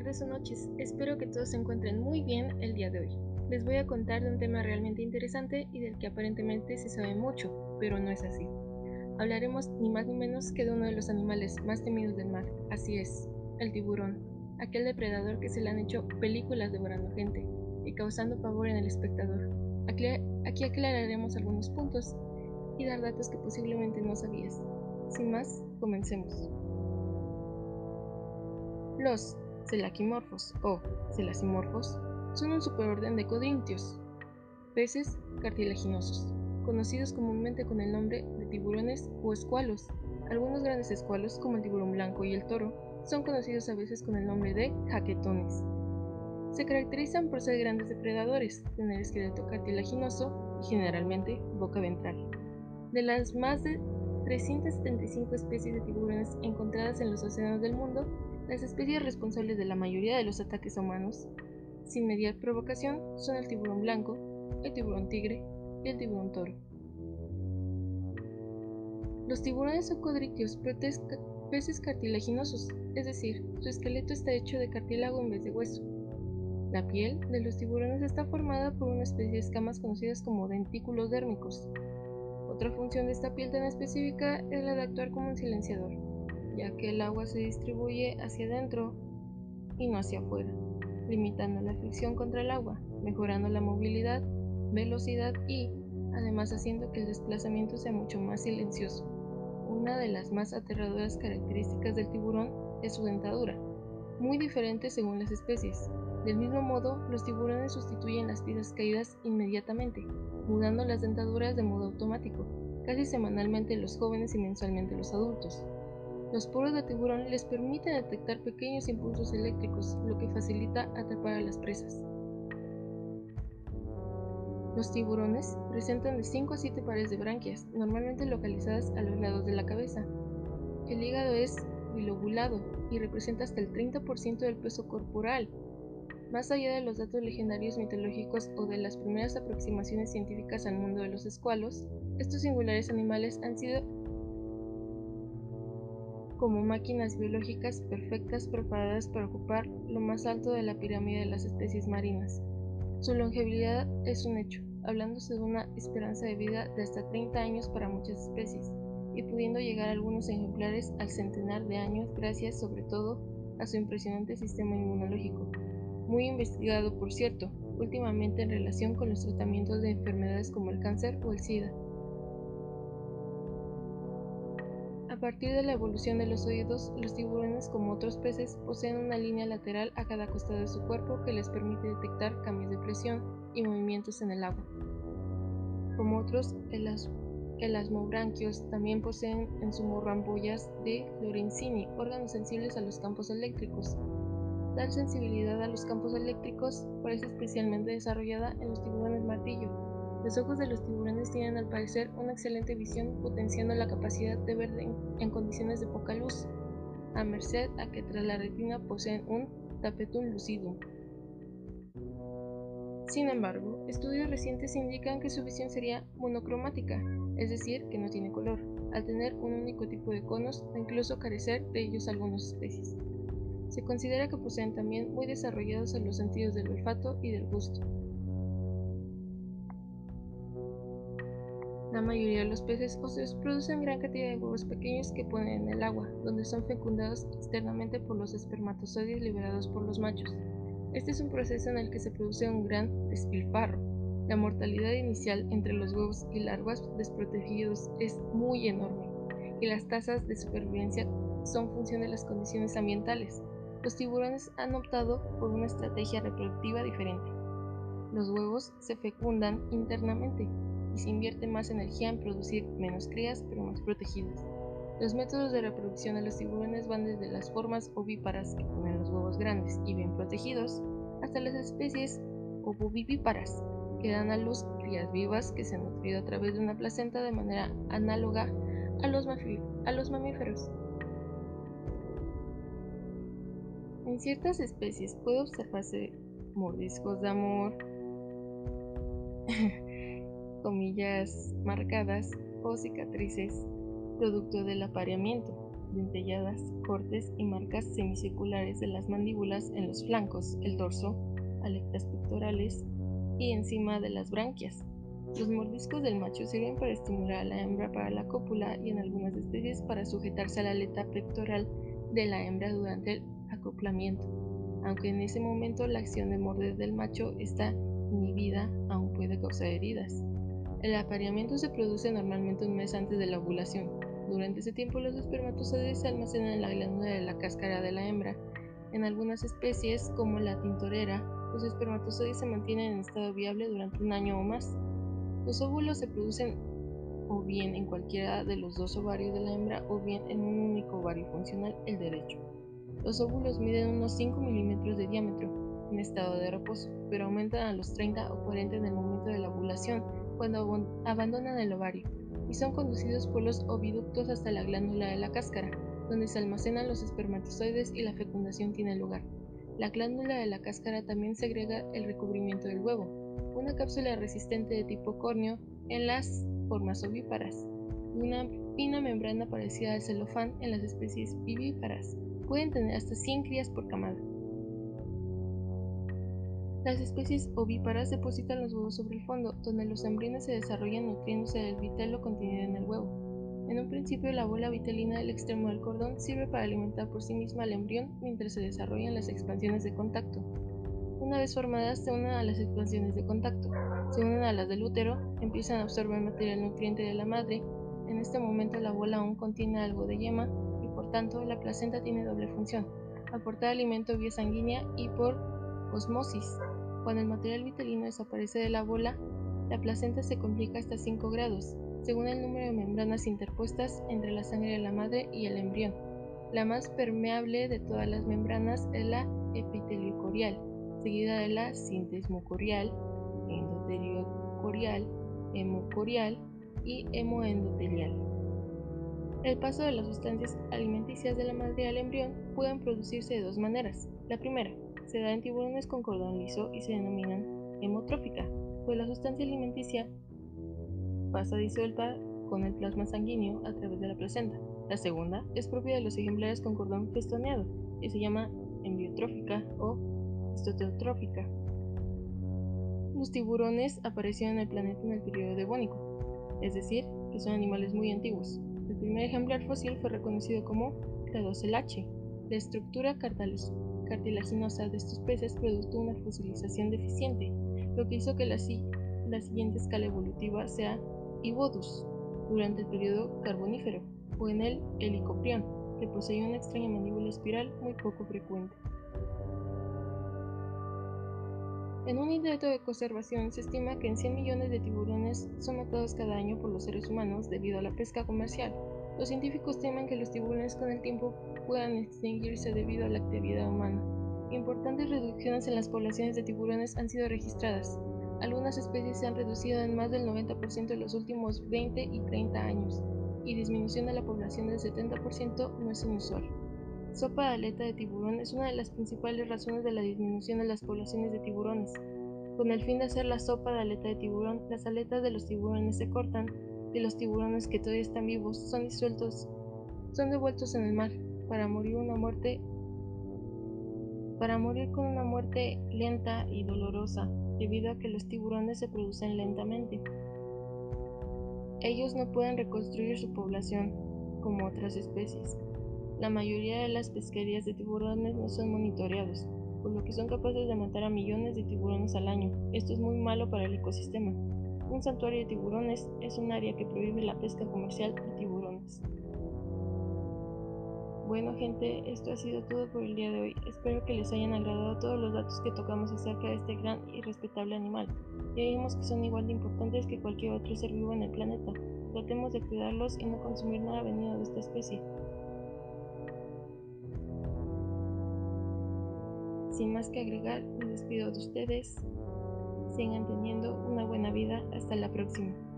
tardes o noches, espero que todos se encuentren muy bien el día de hoy. Les voy a contar de un tema realmente interesante y del que aparentemente se sabe mucho, pero no es así. Hablaremos ni más ni menos que de uno de los animales más temidos del mar, así es, el tiburón, aquel depredador que se le han hecho películas devorando gente y causando pavor en el espectador. Aquí, aclararemos algunos puntos y dar datos que posiblemente no sabías. Sin más, comencemos. Los celaquimorfos o celasimorfos son un superorden de codrintios, peces cartilaginosos, conocidos comúnmente con el nombre de tiburones o escualos. Algunos grandes escualos, como el tiburón blanco y el toro, son conocidos a veces con el nombre de jaquetones. Se caracterizan por ser grandes depredadores, tener esqueleto cartilaginoso y generalmente boca ventral. De las más de 375 especies de tiburones encontradas en los océanos del mundo, las especies responsables de la mayoría de los ataques humanos, sin mediar provocación, son el tiburón blanco, el tiburón tigre y el tiburón toro. Los tiburones son codriquios, peces cartilaginosos, es decir, su esqueleto está hecho de cartílago en vez de hueso. La piel de los tiburones está formada por una especie de escamas conocidas como dentículos dérmicos. Otra función de esta piel tan específica es la de actuar como un silenciador ya que el agua se distribuye hacia adentro y no hacia afuera, limitando la fricción contra el agua, mejorando la movilidad, velocidad y, además, haciendo que el desplazamiento sea mucho más silencioso. Una de las más aterradoras características del tiburón es su dentadura, muy diferente según las especies. Del mismo modo, los tiburones sustituyen las piezas caídas inmediatamente, mudando las dentaduras de modo automático, casi semanalmente los jóvenes y mensualmente los adultos. Los poros de tiburón les permiten detectar pequeños impulsos eléctricos, lo que facilita atrapar a las presas. Los tiburones presentan de 5 a 7 pares de branquias, normalmente localizadas a los lados de la cabeza. El hígado es bilobulado y representa hasta el 30% del peso corporal. Más allá de los datos legendarios mitológicos o de las primeras aproximaciones científicas al mundo de los escualos, estos singulares animales han sido como máquinas biológicas perfectas preparadas para ocupar lo más alto de la pirámide de las especies marinas. Su longevidad es un hecho, hablándose de una esperanza de vida de hasta 30 años para muchas especies, y pudiendo llegar algunos ejemplares al centenar de años gracias sobre todo a su impresionante sistema inmunológico, muy investigado por cierto, últimamente en relación con los tratamientos de enfermedades como el cáncer o el SIDA. Partir de la evolución de los oídos, los tiburones, como otros peces, poseen una línea lateral a cada costado de su cuerpo que les permite detectar cambios de presión y movimientos en el agua. Como otros elasmobranquios, también poseen en su morro de Lorenzini, órganos sensibles a los campos eléctricos. Tal sensibilidad a los campos eléctricos parece especialmente desarrollada en los tiburones martillo, los ojos de los tiburones tienen al parecer una excelente visión potenciando la capacidad de ver en, condiciones de poca luz, a merced a que tras la retina poseen un tapetum lucidum. Sin embargo, estudios recientes indican que su visión sería monocromática, es decir, que no tiene color, al tener un único tipo de conos o incluso carecer de ellos algunas especies. Se considera que poseen también muy desarrollados los sentidos del olfato y del gusto, La mayoría de los peces óseos producen gran cantidad de huevos pequeños que ponen en el agua, donde son fecundados externamente por los espermatozoides liberados por los machos. Este es un proceso en el que se produce un gran despilfarro. La mortalidad inicial entre los huevos y larvas desprotegidos es muy enorme, y las tasas de supervivencia son función de las condiciones ambientales. Los tiburones han optado por una estrategia reproductiva diferente. Los huevos se fecundan internamente, se invierte más energía en producir menos crías pero más protegidas. Los métodos de reproducción de los tiburones van desde las formas ovíparas que ponen los huevos grandes y bien protegidos, hasta las especies ovovivíparas que dan a luz crías vivas que se han nutrido a través de una placenta de manera análoga a los, a los mamíferos. En ciertas especies puede observarse mordiscos de amor, comillas marcadas o cicatrices producto del apareamiento. dentelladas, cortes y marcas semicirculares de las mandíbulas en los flancos, el dorso, aletas pectorales y encima de las branquias. Los mordiscos del macho sirven para estimular a la hembra para la cópula y en algunas especies para sujetarse a la aleta pectoral de la hembra durante el acoplamiento. Aunque en ese momento la acción de morder del macho está inhibida, aún puede causar heridas. El apareamiento se produce normalmente un mes antes de la ovulación. Durante ese tiempo los espermatozoides se almacenan en la glándula de la cáscara de la hembra. En algunas especies, como la tintorera, los espermatozoides se mantienen en estado viable durante un año o más. Los óvulos se producen o bien en cualquiera de los dos ovarios de la hembra o bien en un único ovario funcional, el derecho. Los óvulos miden unos 5 milímetros de diámetro en estado de reposo, pero aumentan a los 30 o 40 en el momento de la ovulación, cuando abandonan el ovario, y son conducidos por los oviductos hasta la glándula de la cáscara, donde se almacenan los espermatozoides y la fecundación tiene lugar. La glándula de la cáscara también segrega el recubrimiento del huevo, una cápsula resistente de tipo córneo en las formas ovíparas, y una fina membrana parecida al celofán en las especies vivíparas. Pueden tener hasta 100 crías por camada. Las especies ovíparas depositan los huevos sobre el fondo, donde los embriones se desarrollan nutriéndose del vitelo contenido en el huevo. En un principio, la bola vitelina del extremo del cordón sirve para alimentar por sí misma al embrión mientras se desarrollan las expansiones de contacto. Una vez formadas, se unen a las expansiones de contacto, se unen a las del útero, empiezan a absorber material nutriente de la madre. En este momento, la bola aún contiene algo de yema y por tanto, la placenta tiene doble función: aportar alimento vía sanguínea y por osmosis. Cuando el material vitelino desaparece de la bola, la placenta se complica hasta 5 grados, según el número de membranas interpuestas entre la sangre de la madre y el embrión. La más permeable de todas las membranas es la epiteliocorial, seguida de la sintesmocorial, endoteliocorial, hemocorial y hemoendotelial. El paso de las sustancias alimenticias de la madre al embrión pueden producirse de dos maneras. La primera, se da en tiburones con cordón liso y se denominan hemotrófica, pues la sustancia alimenticia pasa disuelta con el plasma sanguíneo a través de la placenta. La segunda es propia de los ejemplares con cordón festoneado y se llama embiotrófica o histotrófica. Los tiburones aparecieron en el planeta en el periodo devónico, es decir, que son animales muy antiguos. El primer ejemplar fósil fue reconocido como Cladocelache. La estructura cartilaginosa de estos peces produjo una fosilización deficiente, lo que hizo que la, la siguiente escala evolutiva sea y Bodus durante el periodo carbonífero, o en el Helicoprión, que poseía una extraña mandíbula espiral muy poco frecuente. En un intento de conservación se estima que en 100 millones de tiburones son matados cada año por los seres humanos debido a la pesca comercial. Los científicos temen que los tiburones con el tiempo puedan extinguirse debido a la actividad humana. Importantes reducciones en las poblaciones de tiburones han sido registradas, algunas especies se han reducido en más del 90% en los últimos 20 y 30 años, y disminución de la población del 70% no es inusual. Sopa de aleta de tiburón es una de las principales razones de la disminución de las poblaciones de tiburones. Con el fin de hacer la sopa de aleta de tiburón, las aletas de los tiburones se cortan y los tiburones que todavía están vivos son disueltos, son devueltos en el mar para morir para morir con una muerte lenta y dolorosa, debido a que los tiburones se producen lentamente. Ellos no pueden reconstruir su población como otras especies. La mayoría de las pesquerías de tiburones no son monitoreados, por lo que son capaces de matar a millones de tiburones al año. Esto es muy malo para el ecosistema. Un santuario de tiburones es un área que prohíbe la pesca comercial de tiburones. Bueno gente, esto ha sido todo por el día de hoy. Espero que les hayan agradado todos los datos que tocamos acerca de este gran y respetable animal. Ya vimos que son igual de importantes que cualquier otro ser vivo en el planeta. Tratemos de cuidarlos y no consumir nada venido de esta especie. Sin más que agregar, me despido de ustedes. Sigan teniendo una buena vida. Hasta la próxima.